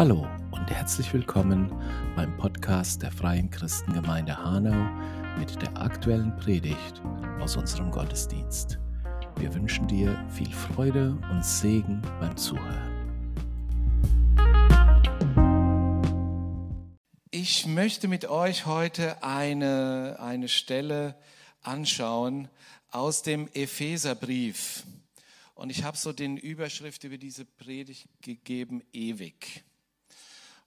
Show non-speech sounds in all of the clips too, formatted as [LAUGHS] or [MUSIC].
Hallo und herzlich willkommen beim Podcast der Freien Christengemeinde Hanau mit der aktuellen Predigt aus unserem Gottesdienst. Wir wünschen dir viel Freude und Segen beim Zuhören. Ich möchte mit euch heute eine, eine Stelle anschauen aus dem Epheserbrief. Und ich habe so den Überschrift über diese Predigt gegeben, ewig.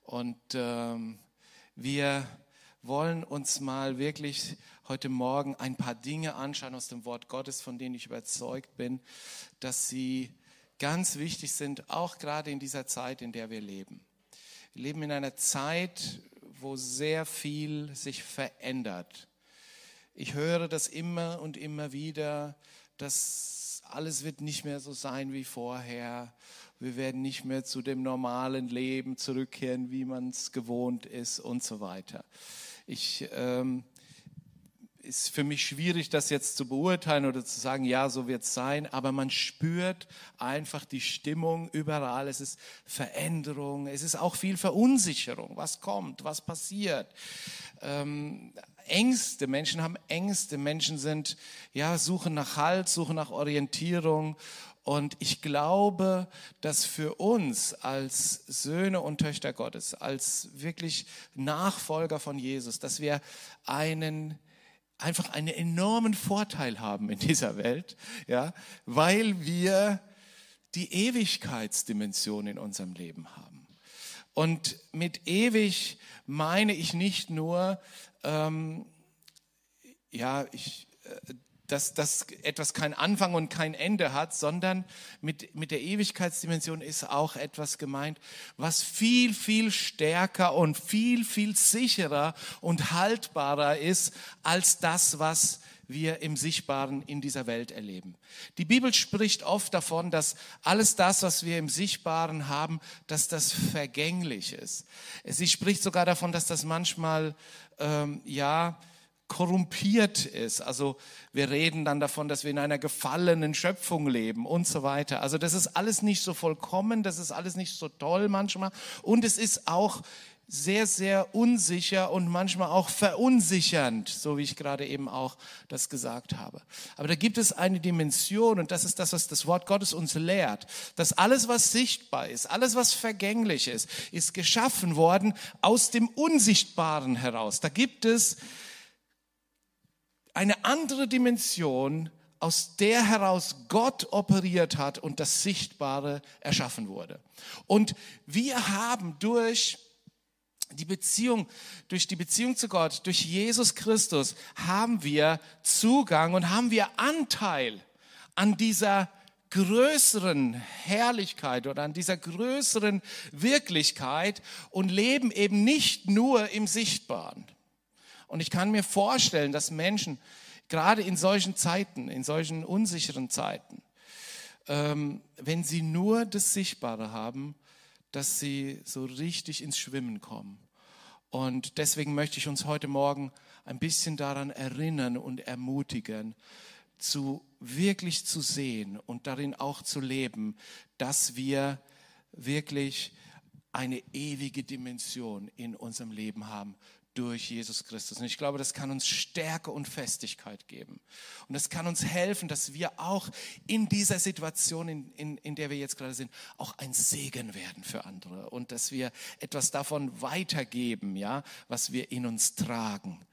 Und ähm, wir wollen uns mal wirklich heute Morgen ein paar Dinge anschauen aus dem Wort Gottes, von denen ich überzeugt bin, dass sie ganz wichtig sind, auch gerade in dieser Zeit, in der wir leben. Wir leben in einer Zeit, wo sehr viel sich verändert. Ich höre das immer und immer wieder, dass alles wird nicht mehr so sein wie vorher wir werden nicht mehr zu dem normalen Leben zurückkehren, wie man es gewohnt ist und so weiter. Ich ähm, ist für mich schwierig, das jetzt zu beurteilen oder zu sagen, ja, so wird es sein, aber man spürt einfach die Stimmung überall. Es ist Veränderung, es ist auch viel Verunsicherung. Was kommt, was passiert? Ähm, Ängste, Menschen haben Ängste, Menschen sind, ja, suchen nach Halt, suchen nach Orientierung und ich glaube, dass für uns als Söhne und Töchter Gottes, als wirklich Nachfolger von Jesus, dass wir einen einfach einen enormen Vorteil haben in dieser Welt, ja, weil wir die Ewigkeitsdimension in unserem Leben haben. Und mit ewig meine ich nicht nur, ähm, ja, ich, äh, dass, dass etwas kein Anfang und kein Ende hat, sondern mit, mit der Ewigkeitsdimension ist auch etwas gemeint, was viel, viel stärker und viel, viel sicherer und haltbarer ist als das, was wir im Sichtbaren in dieser Welt erleben. Die Bibel spricht oft davon, dass alles das, was wir im Sichtbaren haben, dass das vergänglich ist. Sie spricht sogar davon, dass das manchmal, ähm, ja, korrumpiert ist. Also wir reden dann davon, dass wir in einer gefallenen Schöpfung leben und so weiter. Also das ist alles nicht so vollkommen, das ist alles nicht so toll manchmal und es ist auch sehr, sehr unsicher und manchmal auch verunsichernd, so wie ich gerade eben auch das gesagt habe. Aber da gibt es eine Dimension und das ist das, was das Wort Gottes uns lehrt, dass alles, was sichtbar ist, alles, was vergänglich ist, ist geschaffen worden aus dem Unsichtbaren heraus. Da gibt es eine andere Dimension, aus der heraus Gott operiert hat und das Sichtbare erschaffen wurde. Und wir haben durch die Beziehung, durch die Beziehung zu Gott, durch Jesus Christus, haben wir Zugang und haben wir Anteil an dieser größeren Herrlichkeit oder an dieser größeren Wirklichkeit und leben eben nicht nur im Sichtbaren. Und ich kann mir vorstellen, dass Menschen gerade in solchen Zeiten, in solchen unsicheren Zeiten, ähm, wenn sie nur das Sichtbare haben, dass sie so richtig ins Schwimmen kommen. Und deswegen möchte ich uns heute Morgen ein bisschen daran erinnern und ermutigen, zu wirklich zu sehen und darin auch zu leben, dass wir wirklich eine ewige Dimension in unserem Leben haben durch Jesus Christus. Und ich glaube, das kann uns Stärke und Festigkeit geben. Und das kann uns helfen, dass wir auch in dieser Situation, in, in, in der wir jetzt gerade sind, auch ein Segen werden für andere. Und dass wir etwas davon weitergeben, ja, was wir in uns tragen.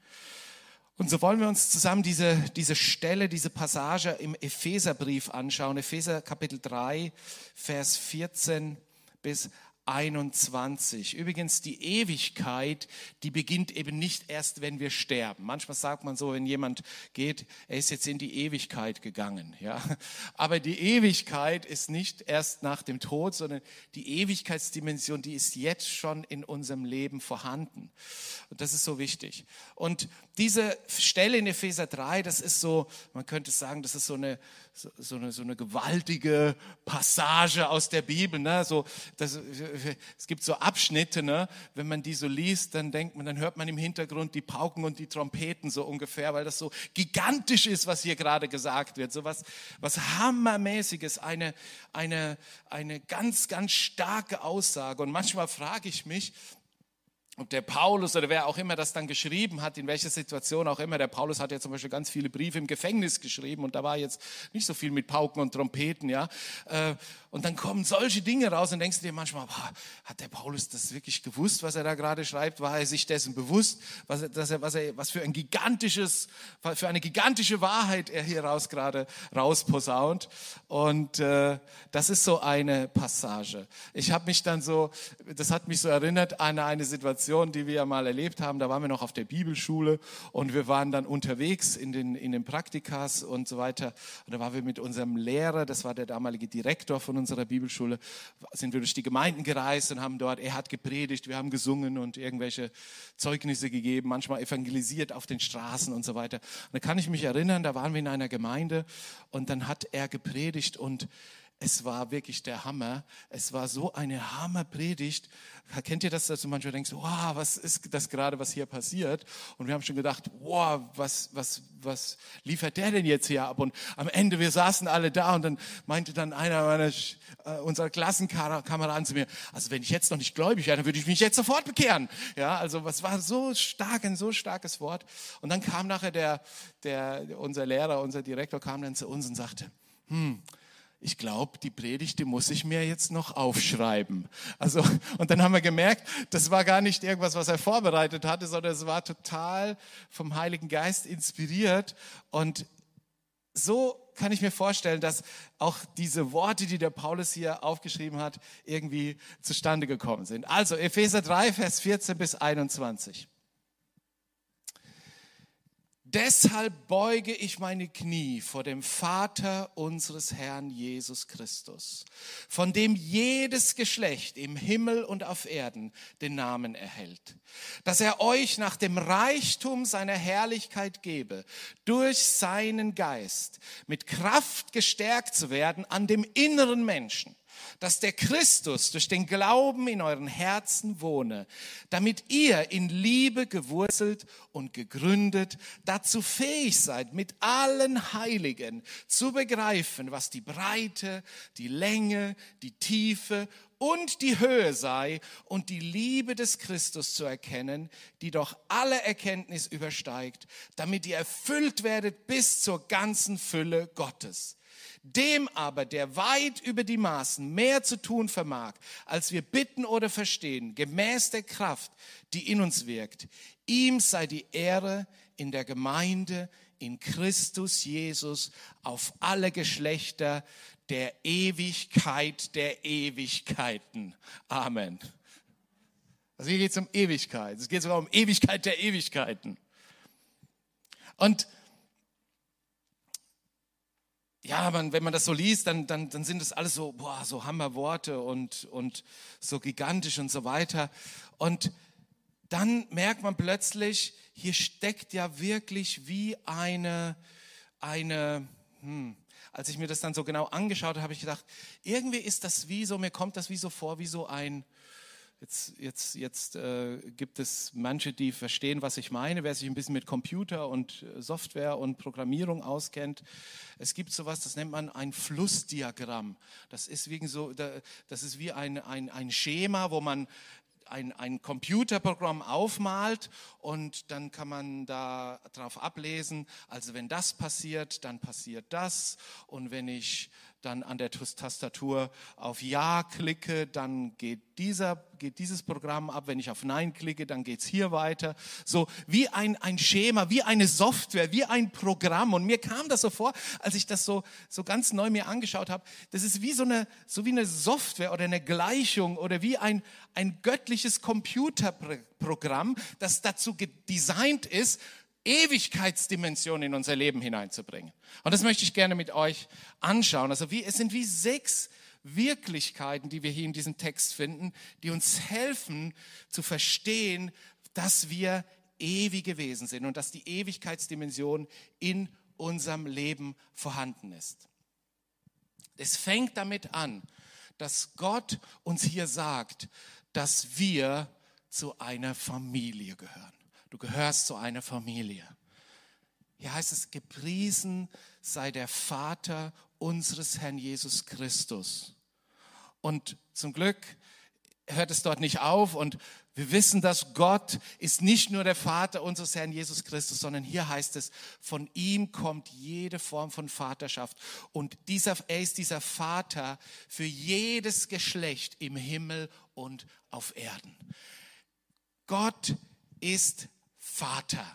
Und so wollen wir uns zusammen diese, diese Stelle, diese Passage im Epheserbrief anschauen. Epheser Kapitel 3, Vers 14 bis 21. Übrigens, die Ewigkeit, die beginnt eben nicht erst, wenn wir sterben. Manchmal sagt man so, wenn jemand geht, er ist jetzt in die Ewigkeit gegangen. Ja? Aber die Ewigkeit ist nicht erst nach dem Tod, sondern die Ewigkeitsdimension, die ist jetzt schon in unserem Leben vorhanden. Und das ist so wichtig. Und diese Stelle in Epheser 3, das ist so, man könnte sagen, das ist so eine, so, eine, so eine gewaltige Passage aus der Bibel. Ne? So, das, es gibt so Abschnitte, ne? wenn man die so liest, dann denkt man, dann hört man im Hintergrund die Pauken und die Trompeten so ungefähr, weil das so gigantisch ist, was hier gerade gesagt wird. So was, was Hammermäßiges, eine, eine, eine ganz, ganz starke Aussage. Und manchmal frage ich mich, ob der Paulus oder wer auch immer das dann geschrieben hat, in welcher Situation auch immer. Der Paulus hat ja zum Beispiel ganz viele Briefe im Gefängnis geschrieben und da war jetzt nicht so viel mit Pauken und Trompeten, ja. Äh, und dann kommen solche Dinge raus und denkst du dir manchmal, hat der Paulus das wirklich gewusst, was er da gerade schreibt? War er sich dessen bewusst, was, dass er, was, er, was für ein gigantisches, für eine gigantische Wahrheit er hier raus gerade rausposaunt? Und äh, das ist so eine Passage. Ich habe mich dann so, das hat mich so erinnert an eine Situation, die wir mal erlebt haben. Da waren wir noch auf der Bibelschule und wir waren dann unterwegs in den, in den Praktikas und so weiter. Und da waren wir mit unserem Lehrer, das war der damalige Direktor von unserer Bibelschule sind wir durch die Gemeinden gereist und haben dort, er hat gepredigt, wir haben gesungen und irgendwelche Zeugnisse gegeben, manchmal evangelisiert auf den Straßen und so weiter. Und da kann ich mich erinnern, da waren wir in einer Gemeinde und dann hat er gepredigt und es war wirklich der Hammer. Es war so eine Hammerpredigt. Kennt ihr das, dass du manchmal denkst, wow, was ist das gerade, was hier passiert? Und wir haben schon gedacht, wow, was, was, was liefert der denn jetzt hier ab? Und am Ende, wir saßen alle da und dann meinte dann einer meiner, äh, unserer Klassenkameraden zu mir, also wenn ich jetzt noch nicht gläubig wäre, dann würde ich mich jetzt sofort bekehren. Ja, also was war so stark, ein so starkes Wort. Und dann kam nachher der, der, unser Lehrer, unser Direktor kam dann zu uns und sagte, hm, ich glaube, die Predigt, die muss ich mir jetzt noch aufschreiben. Also, und dann haben wir gemerkt, das war gar nicht irgendwas, was er vorbereitet hatte, sondern es war total vom Heiligen Geist inspiriert. Und so kann ich mir vorstellen, dass auch diese Worte, die der Paulus hier aufgeschrieben hat, irgendwie zustande gekommen sind. Also, Epheser 3, Vers 14 bis 21. Deshalb beuge ich meine Knie vor dem Vater unseres Herrn Jesus Christus, von dem jedes Geschlecht im Himmel und auf Erden den Namen erhält, dass er euch nach dem Reichtum seiner Herrlichkeit gebe, durch seinen Geist mit Kraft gestärkt zu werden an dem inneren Menschen dass der Christus durch den Glauben in euren Herzen wohne, damit ihr in Liebe gewurzelt und gegründet dazu fähig seid, mit allen Heiligen zu begreifen, was die Breite, die Länge, die Tiefe und die Höhe sei und die Liebe des Christus zu erkennen, die doch alle Erkenntnis übersteigt, damit ihr erfüllt werdet bis zur ganzen Fülle Gottes. Dem aber, der weit über die Maßen mehr zu tun vermag, als wir bitten oder verstehen, gemäß der Kraft, die in uns wirkt, ihm sei die Ehre in der Gemeinde, in Christus Jesus, auf alle Geschlechter der Ewigkeit der Ewigkeiten. Amen. Also hier geht es um Ewigkeit. Es geht sogar um Ewigkeit der Ewigkeiten. Und ja, man, wenn man das so liest, dann, dann, dann sind das alles so, boah, so Hammerworte und, und so gigantisch und so weiter. Und dann merkt man plötzlich, hier steckt ja wirklich wie eine, eine, hm, als ich mir das dann so genau angeschaut habe, habe ich gedacht, irgendwie ist das wie so, mir kommt das wie so vor, wie so ein, Jetzt, jetzt, jetzt äh, gibt es manche, die verstehen, was ich meine, wer sich ein bisschen mit Computer und äh, Software und Programmierung auskennt. Es gibt sowas, das nennt man ein Flussdiagramm. Das ist, wegen so, das ist wie ein, ein, ein Schema, wo man ein, ein Computerprogramm aufmalt und dann kann man da drauf ablesen, also wenn das passiert, dann passiert das und wenn ich dann an der Tastatur auf Ja klicke, dann geht, dieser, geht dieses Programm ab. Wenn ich auf Nein klicke, dann geht es hier weiter. So wie ein, ein Schema, wie eine Software, wie ein Programm. Und mir kam das so vor, als ich das so, so ganz neu mir angeschaut habe. Das ist wie so eine, so wie eine Software oder eine Gleichung oder wie ein, ein göttliches Computerprogramm, das dazu designt ist, Ewigkeitsdimension in unser Leben hineinzubringen. Und das möchte ich gerne mit euch anschauen. Also wie, es sind wie sechs Wirklichkeiten, die wir hier in diesem Text finden, die uns helfen zu verstehen, dass wir ewige Wesen sind und dass die Ewigkeitsdimension in unserem Leben vorhanden ist. Es fängt damit an, dass Gott uns hier sagt, dass wir zu einer Familie gehören. Du gehörst zu einer Familie. Hier heißt es, gepriesen sei der Vater unseres Herrn Jesus Christus. Und zum Glück hört es dort nicht auf und wir wissen, dass Gott ist nicht nur der Vater unseres Herrn Jesus Christus, sondern hier heißt es, von ihm kommt jede Form von Vaterschaft. Und dieser, er ist dieser Vater für jedes Geschlecht im Himmel und auf Erden. Gott ist Vater.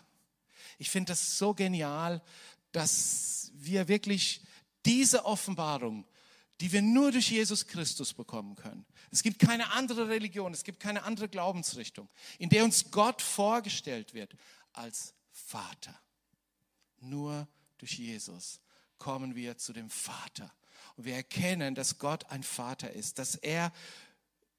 Ich finde das so genial, dass wir wirklich diese Offenbarung die wir nur durch Jesus Christus bekommen können. Es gibt keine andere Religion, es gibt keine andere Glaubensrichtung, in der uns Gott vorgestellt wird als Vater. Nur durch Jesus kommen wir zu dem Vater. Und wir erkennen, dass Gott ein Vater ist, dass er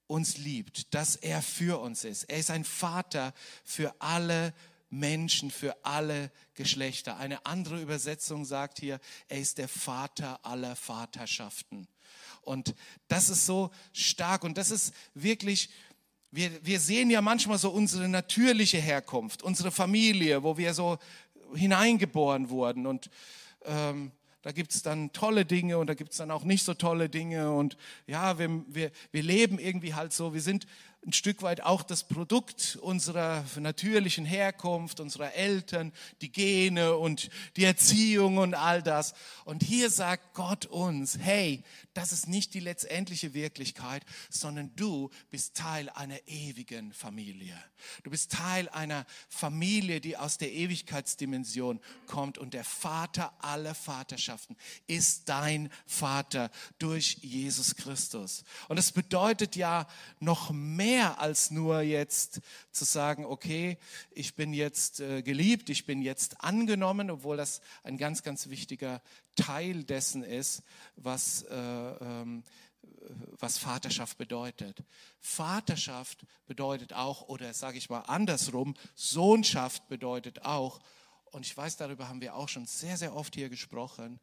uns liebt, dass er für uns ist. Er ist ein Vater für alle Menschen für alle Geschlechter. Eine andere Übersetzung sagt hier, er ist der Vater aller Vaterschaften. Und das ist so stark und das ist wirklich, wir, wir sehen ja manchmal so unsere natürliche Herkunft, unsere Familie, wo wir so hineingeboren wurden und ähm, da gibt es dann tolle Dinge und da gibt es dann auch nicht so tolle Dinge. Und ja, wir, wir, wir leben irgendwie halt so, wir sind ein Stück weit auch das Produkt unserer natürlichen Herkunft, unserer Eltern, die Gene und die Erziehung und all das. Und hier sagt Gott uns, hey, das ist nicht die letztendliche Wirklichkeit, sondern du bist Teil einer ewigen Familie. Du bist Teil einer Familie, die aus der Ewigkeitsdimension kommt und der Vater aller Vaterschaften ist dein Vater durch Jesus Christus. Und das bedeutet ja noch mehr mehr als nur jetzt zu sagen, okay, ich bin jetzt äh, geliebt, ich bin jetzt angenommen, obwohl das ein ganz, ganz wichtiger Teil dessen ist, was, äh, ähm, was Vaterschaft bedeutet. Vaterschaft bedeutet auch, oder sage ich mal andersrum, Sohnschaft bedeutet auch, und ich weiß, darüber haben wir auch schon sehr, sehr oft hier gesprochen,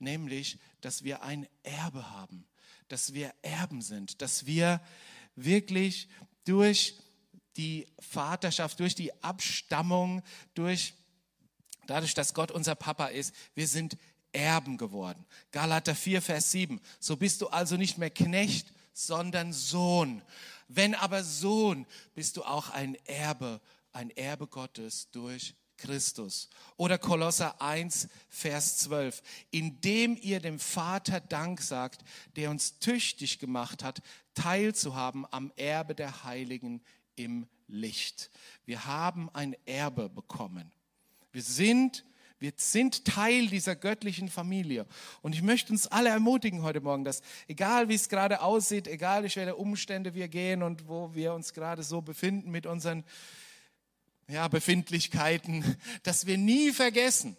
nämlich, dass wir ein Erbe haben, dass wir Erben sind, dass wir wirklich durch die Vaterschaft, durch die Abstammung, durch dadurch, dass Gott unser Papa ist, wir sind Erben geworden. Galater 4, Vers 7. So bist du also nicht mehr Knecht, sondern Sohn. Wenn aber Sohn, bist du auch ein Erbe, ein Erbe Gottes durch Christus. Oder Kolosser 1, Vers 12. Indem ihr dem Vater Dank sagt, der uns tüchtig gemacht hat, teilzuhaben am Erbe der Heiligen im Licht. Wir haben ein Erbe bekommen. Wir sind wir sind Teil dieser göttlichen Familie. Und ich möchte uns alle ermutigen heute Morgen, dass egal wie es gerade aussieht, egal durch welche Umstände wir gehen und wo wir uns gerade so befinden mit unseren ja, Befindlichkeiten, [LAUGHS] dass wir nie vergessen,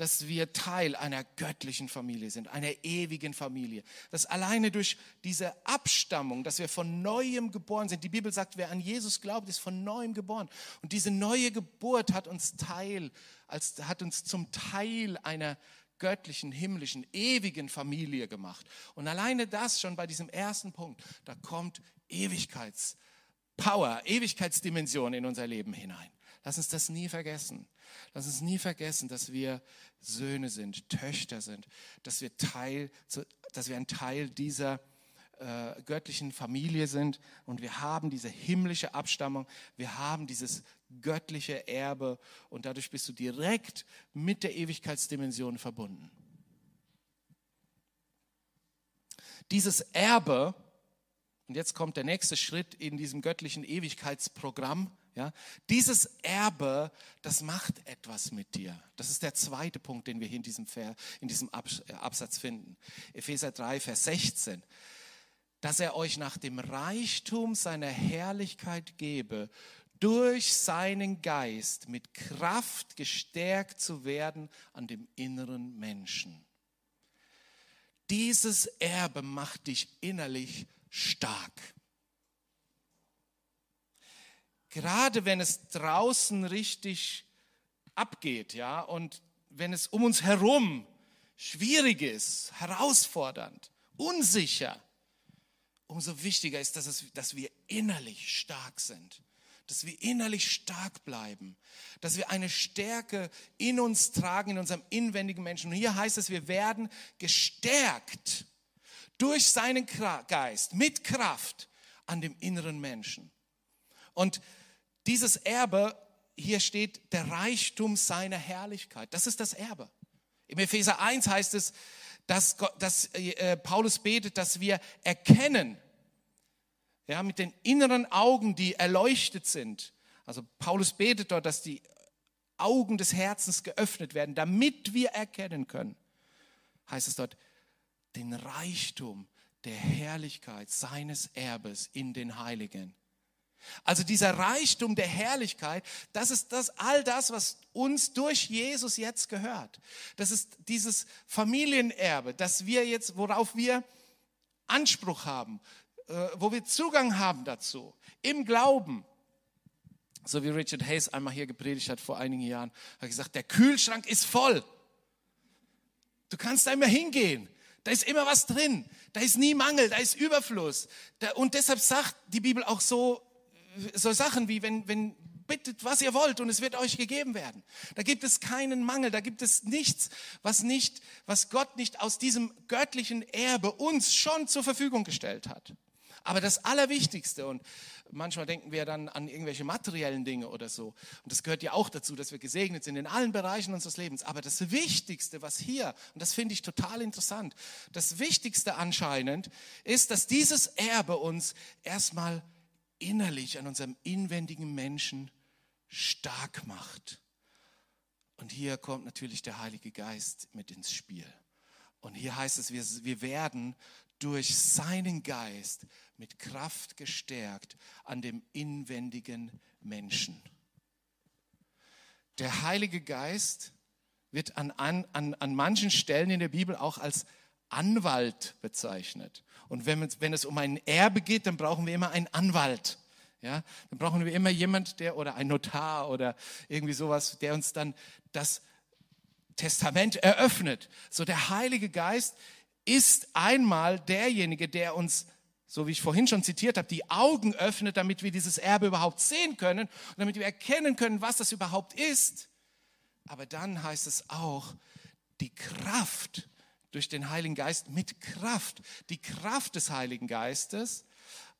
dass wir Teil einer göttlichen Familie sind, einer ewigen Familie. Dass alleine durch diese Abstammung, dass wir von neuem geboren sind. Die Bibel sagt, wer an Jesus glaubt, ist von neuem geboren. Und diese neue Geburt hat uns Teil, als, hat uns zum Teil einer göttlichen, himmlischen, ewigen Familie gemacht. Und alleine das schon bei diesem ersten Punkt, da kommt Ewigkeits, Power, Ewigkeitsdimension in unser Leben hinein. Lass uns das nie vergessen. Lass uns nie vergessen, dass wir Söhne sind, Töchter sind, dass wir, Teil, dass wir ein Teil dieser äh, göttlichen Familie sind und wir haben diese himmlische Abstammung, wir haben dieses göttliche Erbe und dadurch bist du direkt mit der Ewigkeitsdimension verbunden. Dieses Erbe, und jetzt kommt der nächste Schritt in diesem göttlichen Ewigkeitsprogramm. Ja, dieses Erbe, das macht etwas mit dir. Das ist der zweite Punkt, den wir hier in diesem, in diesem äh, Absatz finden. Epheser 3, Vers 16. Dass er euch nach dem Reichtum seiner Herrlichkeit gebe, durch seinen Geist mit Kraft gestärkt zu werden an dem inneren Menschen. Dieses Erbe macht dich innerlich stark. Gerade wenn es draußen richtig abgeht, ja, und wenn es um uns herum schwierig ist, herausfordernd, unsicher, umso wichtiger ist, dass, es, dass wir innerlich stark sind, dass wir innerlich stark bleiben, dass wir eine Stärke in uns tragen, in unserem inwendigen Menschen. Und hier heißt es, wir werden gestärkt durch seinen Geist, mit Kraft an dem inneren Menschen. Und dieses Erbe, hier steht der Reichtum seiner Herrlichkeit. Das ist das Erbe. Im Epheser 1 heißt es, dass, dass äh, Paulus betet, dass wir erkennen, ja, mit den inneren Augen, die erleuchtet sind. Also Paulus betet dort, dass die Augen des Herzens geöffnet werden, damit wir erkennen können, heißt es dort, den Reichtum der Herrlichkeit seines Erbes in den Heiligen. Also dieser Reichtum der Herrlichkeit, das ist das, all das, was uns durch Jesus jetzt gehört. Das ist dieses Familienerbe, das wir jetzt, worauf wir Anspruch haben, äh, wo wir Zugang haben dazu, im Glauben. So wie Richard Hayes einmal hier gepredigt hat vor einigen Jahren, hat gesagt, der Kühlschrank ist voll. Du kannst da immer hingehen. Da ist immer was drin. Da ist nie Mangel, da ist Überfluss. Und deshalb sagt die Bibel auch so, so Sachen wie, wenn, wenn bittet, was ihr wollt und es wird euch gegeben werden. Da gibt es keinen Mangel, da gibt es nichts, was nicht, was Gott nicht aus diesem göttlichen Erbe uns schon zur Verfügung gestellt hat. Aber das Allerwichtigste, und manchmal denken wir dann an irgendwelche materiellen Dinge oder so, und das gehört ja auch dazu, dass wir gesegnet sind in allen Bereichen unseres Lebens. Aber das Wichtigste, was hier, und das finde ich total interessant, das Wichtigste anscheinend ist, dass dieses Erbe uns erstmal innerlich an unserem inwendigen Menschen stark macht. Und hier kommt natürlich der Heilige Geist mit ins Spiel. Und hier heißt es, wir, wir werden durch seinen Geist mit Kraft gestärkt an dem inwendigen Menschen. Der Heilige Geist wird an, an, an manchen Stellen in der Bibel auch als Anwalt bezeichnet. Und wenn, wenn es um ein Erbe geht, dann brauchen wir immer einen Anwalt. Ja, dann brauchen wir immer jemand, der oder ein Notar oder irgendwie sowas, der uns dann das Testament eröffnet. So der Heilige Geist ist einmal derjenige, der uns, so wie ich vorhin schon zitiert habe, die Augen öffnet, damit wir dieses Erbe überhaupt sehen können und damit wir erkennen können, was das überhaupt ist. Aber dann heißt es auch, die Kraft durch den Heiligen Geist, mit Kraft, die Kraft des Heiligen Geistes.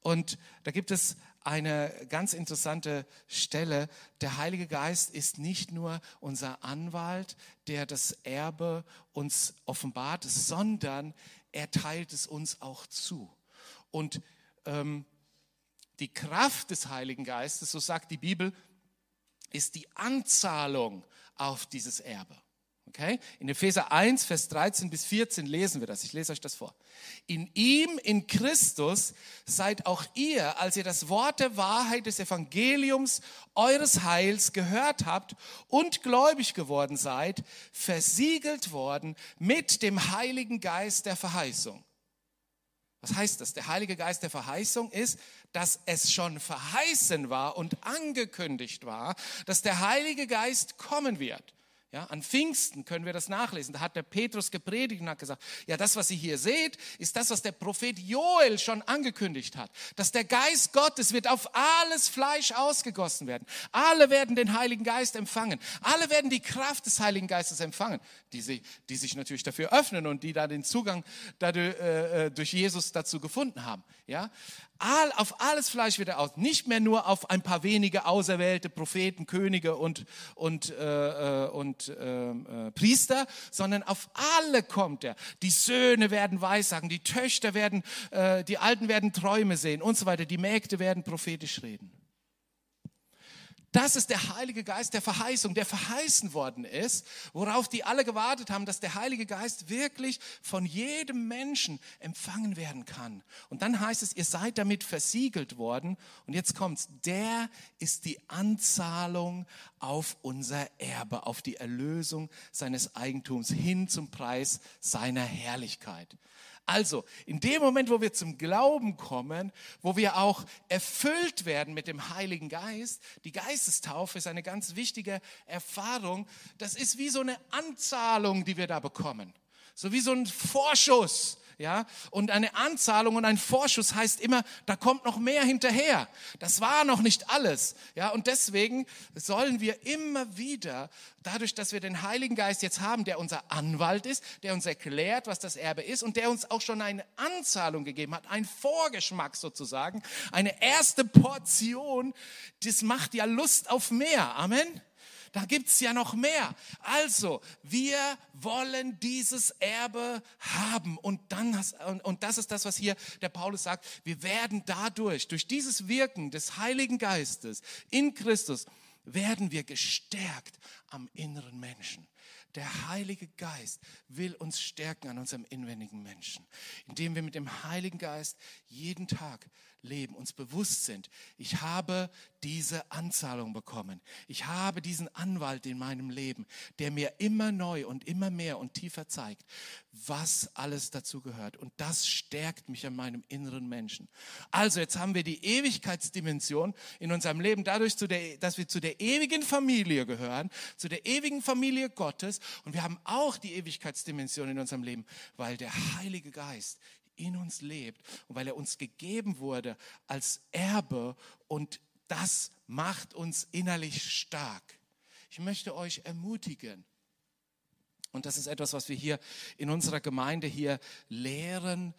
Und da gibt es eine ganz interessante Stelle. Der Heilige Geist ist nicht nur unser Anwalt, der das Erbe uns offenbart, sondern er teilt es uns auch zu. Und ähm, die Kraft des Heiligen Geistes, so sagt die Bibel, ist die Anzahlung auf dieses Erbe. Okay? In Epheser 1, Vers 13 bis 14 lesen wir das. Ich lese euch das vor. In ihm, in Christus, seid auch ihr, als ihr das Wort der Wahrheit des Evangeliums eures Heils gehört habt und gläubig geworden seid, versiegelt worden mit dem Heiligen Geist der Verheißung. Was heißt das? Der Heilige Geist der Verheißung ist, dass es schon verheißen war und angekündigt war, dass der Heilige Geist kommen wird. Ja, an Pfingsten können wir das nachlesen. Da hat der Petrus gepredigt und hat gesagt, ja, das, was ihr hier seht, ist das, was der Prophet Joel schon angekündigt hat. Dass der Geist Gottes wird auf alles Fleisch ausgegossen werden. Alle werden den Heiligen Geist empfangen. Alle werden die Kraft des Heiligen Geistes empfangen, die, sie, die sich natürlich dafür öffnen und die da den Zugang dadurch, äh, äh, durch Jesus dazu gefunden haben. Ja, all, auf alles Fleisch wird er aus, nicht mehr nur auf ein paar wenige auserwählte Propheten, Könige und, und, äh, äh und äh, äh, Priester, sondern auf alle kommt er. Die Söhne werden Weissagen, die Töchter werden, äh, die Alten werden Träume sehen und so weiter, die Mägde werden prophetisch reden. Das ist der Heilige Geist der Verheißung, der verheißen worden ist, worauf die alle gewartet haben, dass der Heilige Geist wirklich von jedem Menschen empfangen werden kann. Und dann heißt es, ihr seid damit versiegelt worden. Und jetzt kommt's. Der ist die Anzahlung auf unser Erbe, auf die Erlösung seines Eigentums hin zum Preis seiner Herrlichkeit. Also, in dem Moment, wo wir zum Glauben kommen, wo wir auch erfüllt werden mit dem Heiligen Geist, die Geistestaufe ist eine ganz wichtige Erfahrung. Das ist wie so eine Anzahlung, die wir da bekommen. So wie so ein Vorschuss. Ja, und eine Anzahlung und ein Vorschuss heißt immer, da kommt noch mehr hinterher. Das war noch nicht alles. Ja, und deswegen sollen wir immer wieder, dadurch, dass wir den Heiligen Geist jetzt haben, der unser Anwalt ist, der uns erklärt, was das Erbe ist und der uns auch schon eine Anzahlung gegeben hat, ein Vorgeschmack sozusagen, eine erste Portion, das macht ja Lust auf mehr. Amen da gibt's ja noch mehr. Also, wir wollen dieses Erbe haben. Und, dann, und, und das ist das, was hier der Paulus sagt. Wir werden dadurch, durch dieses Wirken des Heiligen Geistes in Christus, werden wir gestärkt am inneren Menschen. Der Heilige Geist will uns stärken an unserem inwendigen Menschen, indem wir mit dem Heiligen Geist jeden Tag leben, uns bewusst sind, ich habe diese Anzahlung bekommen. Ich habe diesen Anwalt in meinem Leben, der mir immer neu und immer mehr und tiefer zeigt, was alles dazu gehört. Und das stärkt mich an meinem inneren Menschen. Also jetzt haben wir die Ewigkeitsdimension in unserem Leben, dadurch, dass wir zu der ewigen Familie gehören, zu der ewigen Familie Gottes. Und wir haben auch die Ewigkeitsdimension in unserem Leben, weil der Heilige Geist in uns lebt und weil er uns gegeben wurde als Erbe und das macht uns innerlich stark. Ich möchte euch ermutigen, und das ist etwas, was wir hier in unserer Gemeinde hier lehren,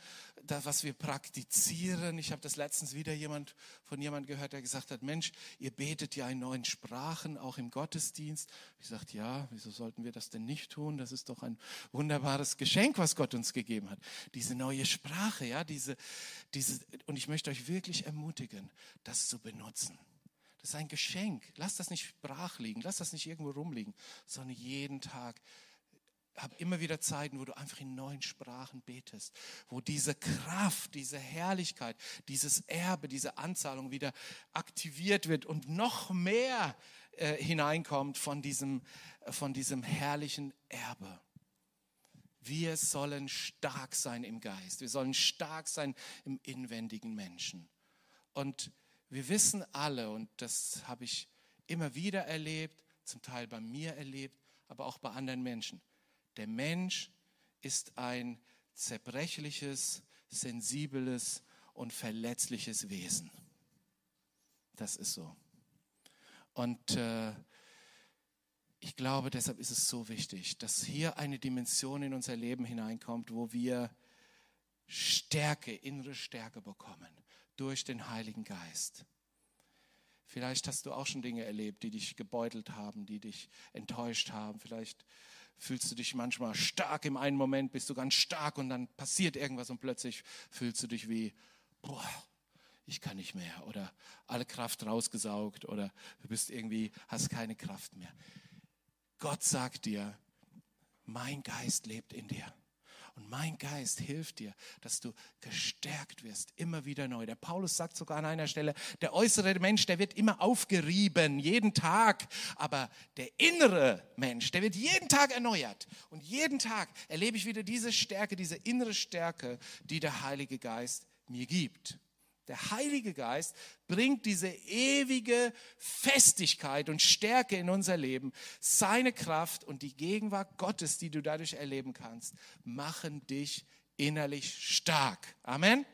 was wir praktizieren. Ich habe das letztens wieder jemand von jemand gehört, der gesagt hat, Mensch, ihr betet ja in neuen Sprachen, auch im Gottesdienst. Ich sagte, ja, wieso sollten wir das denn nicht tun? Das ist doch ein wunderbares Geschenk, was Gott uns gegeben hat. Diese neue Sprache, ja, diese, diese, und ich möchte euch wirklich ermutigen, das zu benutzen. Das ist ein Geschenk. Lasst das nicht brach liegen, lasst das nicht irgendwo rumliegen, sondern jeden Tag habe immer wieder Zeiten, wo du einfach in neuen Sprachen betest, wo diese Kraft, diese Herrlichkeit, dieses Erbe, diese Anzahlung wieder aktiviert wird und noch mehr äh, hineinkommt von diesem, äh, von diesem herrlichen Erbe. Wir sollen stark sein im Geist. Wir sollen stark sein im inwendigen Menschen. Und wir wissen alle, und das habe ich immer wieder erlebt, zum Teil bei mir erlebt, aber auch bei anderen Menschen der Mensch ist ein zerbrechliches, sensibles und verletzliches Wesen. Das ist so. Und äh, ich glaube, deshalb ist es so wichtig, dass hier eine Dimension in unser Leben hineinkommt, wo wir Stärke, innere Stärke bekommen durch den Heiligen Geist. Vielleicht hast du auch schon Dinge erlebt, die dich gebeutelt haben, die dich enttäuscht haben. Vielleicht fühlst du dich manchmal stark im einen Moment, bist du ganz stark und dann passiert irgendwas und plötzlich fühlst du dich wie, boah, ich kann nicht mehr oder alle Kraft rausgesaugt oder du bist irgendwie, hast keine Kraft mehr. Gott sagt dir, mein Geist lebt in dir. Und mein Geist hilft dir, dass du gestärkt wirst, immer wieder neu. Der Paulus sagt sogar an einer Stelle, der äußere Mensch, der wird immer aufgerieben, jeden Tag. Aber der innere Mensch, der wird jeden Tag erneuert. Und jeden Tag erlebe ich wieder diese Stärke, diese innere Stärke, die der Heilige Geist mir gibt. Der Heilige Geist bringt diese ewige Festigkeit und Stärke in unser Leben. Seine Kraft und die Gegenwart Gottes, die du dadurch erleben kannst, machen dich innerlich stark. Amen.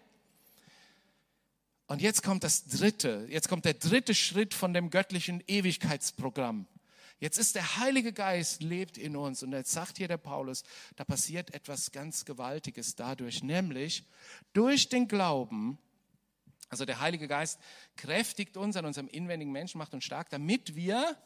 Und jetzt kommt das dritte, jetzt kommt der dritte Schritt von dem göttlichen Ewigkeitsprogramm. Jetzt ist der Heilige Geist lebt in uns und jetzt sagt hier der Paulus, da passiert etwas ganz Gewaltiges dadurch, nämlich durch den Glauben also der Heilige Geist kräftigt uns an unserem inwendigen Menschen, macht uns stark, damit wir,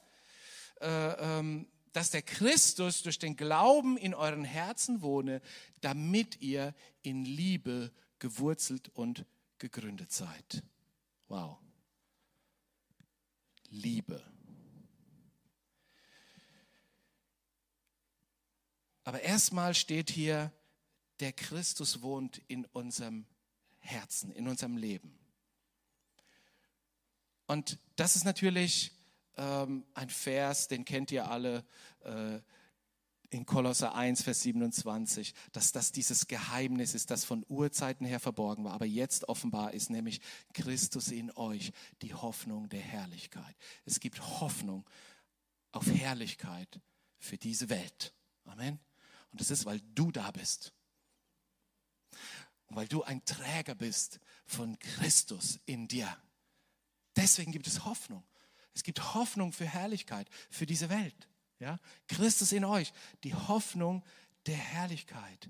äh, ähm, dass der Christus durch den Glauben in euren Herzen wohne, damit ihr in Liebe gewurzelt und gegründet seid. Wow. Liebe. Aber erstmal steht hier, der Christus wohnt in unserem Herzen, in unserem Leben. Und das ist natürlich ähm, ein Vers, den kennt ihr alle äh, in Kolosser 1, Vers 27, dass das dieses Geheimnis ist, das von Urzeiten her verborgen war, aber jetzt offenbar ist, nämlich Christus in euch, die Hoffnung der Herrlichkeit. Es gibt Hoffnung auf Herrlichkeit für diese Welt. Amen. Und das ist, weil du da bist. Und weil du ein Träger bist von Christus in dir. Deswegen gibt es Hoffnung. Es gibt Hoffnung für Herrlichkeit, für diese Welt. Ja? Christus in euch, die Hoffnung der Herrlichkeit.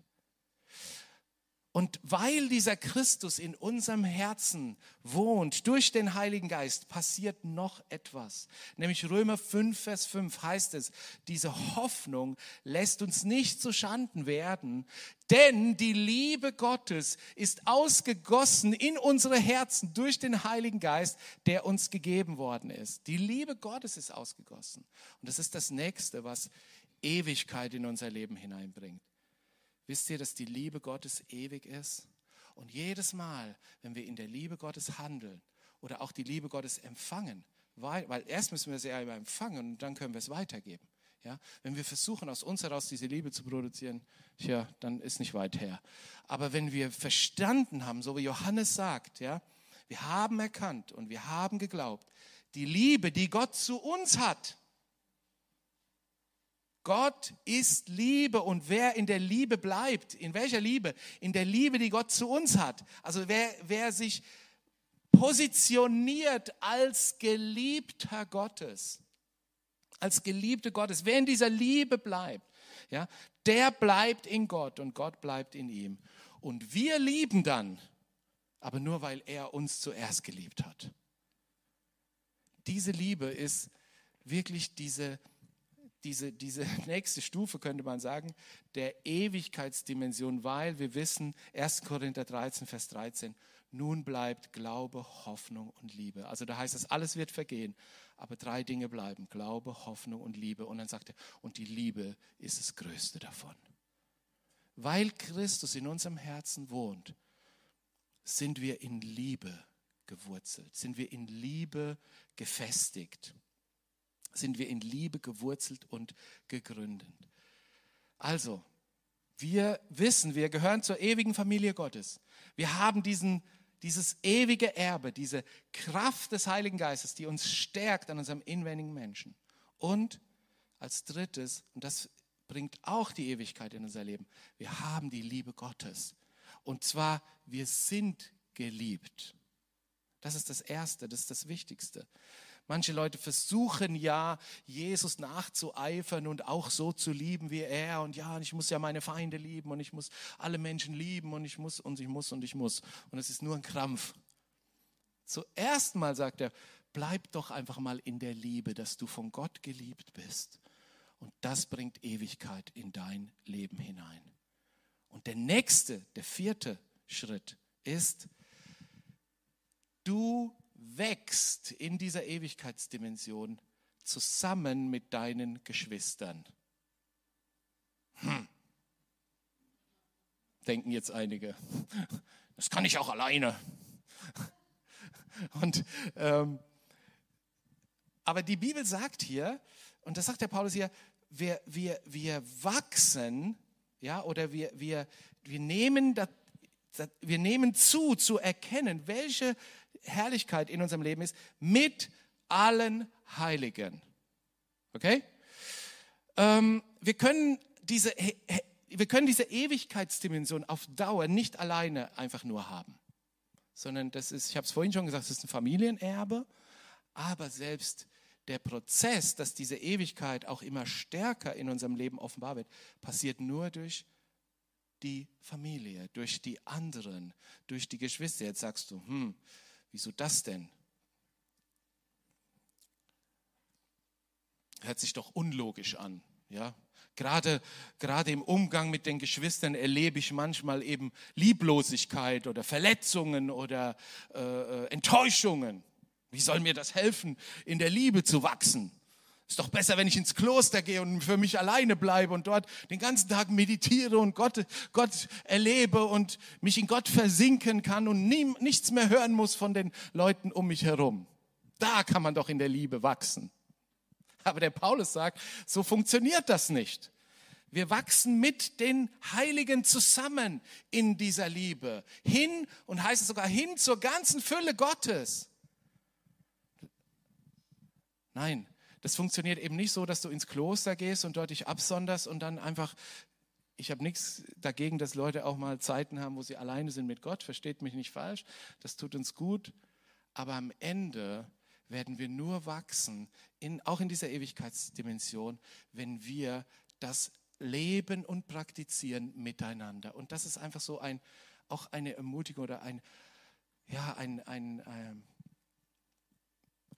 Und weil dieser Christus in unserem Herzen wohnt, durch den Heiligen Geist, passiert noch etwas. Nämlich Römer 5, Vers 5 heißt es, diese Hoffnung lässt uns nicht zu Schanden werden, denn die Liebe Gottes ist ausgegossen in unsere Herzen durch den Heiligen Geist, der uns gegeben worden ist. Die Liebe Gottes ist ausgegossen. Und das ist das Nächste, was Ewigkeit in unser Leben hineinbringt. Wisst ihr, dass die Liebe Gottes ewig ist? Und jedes Mal, wenn wir in der Liebe Gottes handeln oder auch die Liebe Gottes empfangen, weil, weil erst müssen wir sie ja empfangen und dann können wir es weitergeben. Ja, wenn wir versuchen, aus uns heraus diese Liebe zu produzieren, tja, dann ist nicht weit her. Aber wenn wir verstanden haben, so wie Johannes sagt, ja, wir haben erkannt und wir haben geglaubt, die Liebe, die Gott zu uns hat, Gott ist Liebe und wer in der Liebe bleibt, in welcher Liebe? In der Liebe, die Gott zu uns hat. Also wer, wer sich positioniert als Geliebter Gottes, als Geliebte Gottes, wer in dieser Liebe bleibt, ja, der bleibt in Gott und Gott bleibt in ihm. Und wir lieben dann, aber nur weil er uns zuerst geliebt hat. Diese Liebe ist wirklich diese diese, diese [LAUGHS] nächste Stufe, könnte man sagen, der Ewigkeitsdimension, weil wir wissen, 1. Korinther 13, Vers 13, nun bleibt Glaube, Hoffnung und Liebe. Also da heißt es, alles wird vergehen, aber drei Dinge bleiben, Glaube, Hoffnung und Liebe. Und dann sagt er, und die Liebe ist das Größte davon. Weil Christus in unserem Herzen wohnt, sind wir in Liebe gewurzelt, sind wir in Liebe gefestigt sind wir in Liebe gewurzelt und gegründet. Also, wir wissen, wir gehören zur ewigen Familie Gottes. Wir haben diesen, dieses ewige Erbe, diese Kraft des Heiligen Geistes, die uns stärkt an unserem inwendigen Menschen. Und als drittes, und das bringt auch die Ewigkeit in unser Leben, wir haben die Liebe Gottes. Und zwar, wir sind geliebt. Das ist das Erste, das ist das Wichtigste. Manche Leute versuchen ja, Jesus nachzueifern und auch so zu lieben wie er. Und ja, ich muss ja meine Feinde lieben und ich muss alle Menschen lieben und ich muss und ich muss und ich muss. Und es ist nur ein Krampf. Zuerst mal sagt er, bleib doch einfach mal in der Liebe, dass du von Gott geliebt bist. Und das bringt Ewigkeit in dein Leben hinein. Und der nächste, der vierte Schritt ist, du wächst in dieser Ewigkeitsdimension zusammen mit deinen Geschwistern. Hm. Denken jetzt einige, das kann ich auch alleine. Und, ähm, aber die Bibel sagt hier, und das sagt der Paulus hier, wir, wir, wir wachsen, ja, oder wir, wir, wir, nehmen das, wir nehmen zu, zu erkennen, welche Herrlichkeit in unserem Leben ist, mit allen Heiligen. Okay? Ähm, wir, können diese, wir können diese Ewigkeitsdimension auf Dauer nicht alleine einfach nur haben, sondern das ist, ich habe es vorhin schon gesagt, es ist ein Familienerbe, aber selbst der Prozess, dass diese Ewigkeit auch immer stärker in unserem Leben offenbar wird, passiert nur durch die Familie, durch die anderen, durch die Geschwister. Jetzt sagst du, hm, Wieso das denn? Hört sich doch unlogisch an, ja? Gerade, gerade im Umgang mit den Geschwistern erlebe ich manchmal eben Lieblosigkeit oder Verletzungen oder äh, äh Enttäuschungen. Wie soll mir das helfen, in der Liebe zu wachsen? Ist doch besser, wenn ich ins Kloster gehe und für mich alleine bleibe und dort den ganzen Tag meditiere und Gott, Gott erlebe und mich in Gott versinken kann und nie, nichts mehr hören muss von den Leuten um mich herum. Da kann man doch in der Liebe wachsen. Aber der Paulus sagt, so funktioniert das nicht. Wir wachsen mit den Heiligen zusammen in dieser Liebe. Hin und heißt es sogar hin zur ganzen Fülle Gottes. Nein, das funktioniert eben nicht so, dass du ins Kloster gehst und dort dich absonderst und dann einfach ich habe nichts dagegen, dass Leute auch mal Zeiten haben, wo sie alleine sind mit Gott. Versteht mich nicht falsch. Das tut uns gut. Aber am Ende werden wir nur wachsen, in, auch in dieser Ewigkeitsdimension, wenn wir das leben und praktizieren miteinander. Und das ist einfach so ein, auch eine Ermutigung oder ein, ja, ein, ein, ähm,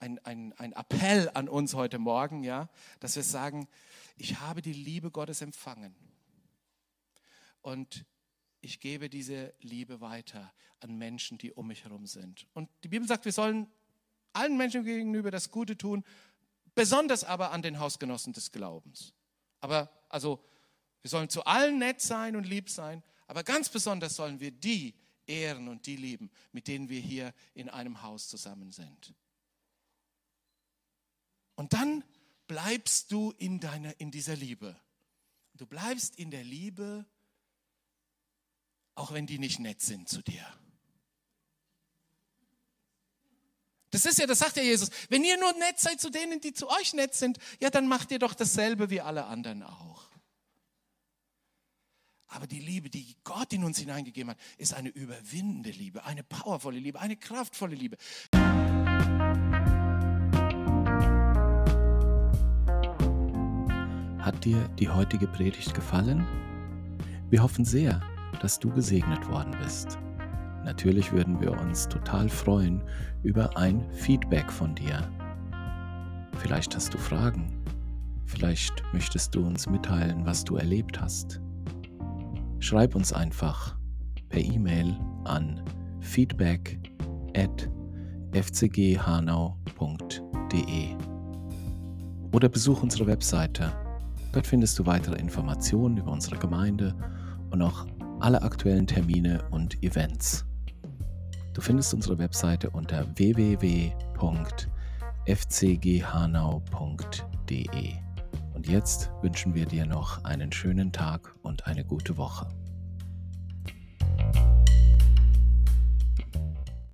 ein, ein, ein Appell an uns heute Morgen, ja, dass wir sagen, ich habe die Liebe Gottes empfangen und ich gebe diese Liebe weiter an Menschen, die um mich herum sind. Und die Bibel sagt, wir sollen allen Menschen gegenüber das Gute tun, besonders aber an den Hausgenossen des Glaubens. Aber also, wir sollen zu allen nett sein und lieb sein, aber ganz besonders sollen wir die ehren und die lieben, mit denen wir hier in einem Haus zusammen sind. Und dann bleibst du in, deiner, in dieser Liebe. Du bleibst in der Liebe, auch wenn die nicht nett sind zu dir. Das ist ja, das sagt ja Jesus. Wenn ihr nur nett seid zu denen, die zu euch nett sind, ja, dann macht ihr doch dasselbe wie alle anderen auch. Aber die Liebe, die Gott in uns hineingegeben hat, ist eine überwindende Liebe, eine powervolle Liebe, eine kraftvolle Liebe. Hat dir die heutige Predigt gefallen? Wir hoffen sehr, dass du gesegnet worden bist. Natürlich würden wir uns total freuen über ein Feedback von dir. Vielleicht hast du Fragen. Vielleicht möchtest du uns mitteilen, was du erlebt hast. Schreib uns einfach per E-Mail an feedback at fcghanau.de oder besuch unsere Webseite. Dort findest du weitere Informationen über unsere Gemeinde und auch alle aktuellen Termine und Events. Du findest unsere Webseite unter www.fcghanau.de. Und jetzt wünschen wir dir noch einen schönen Tag und eine gute Woche.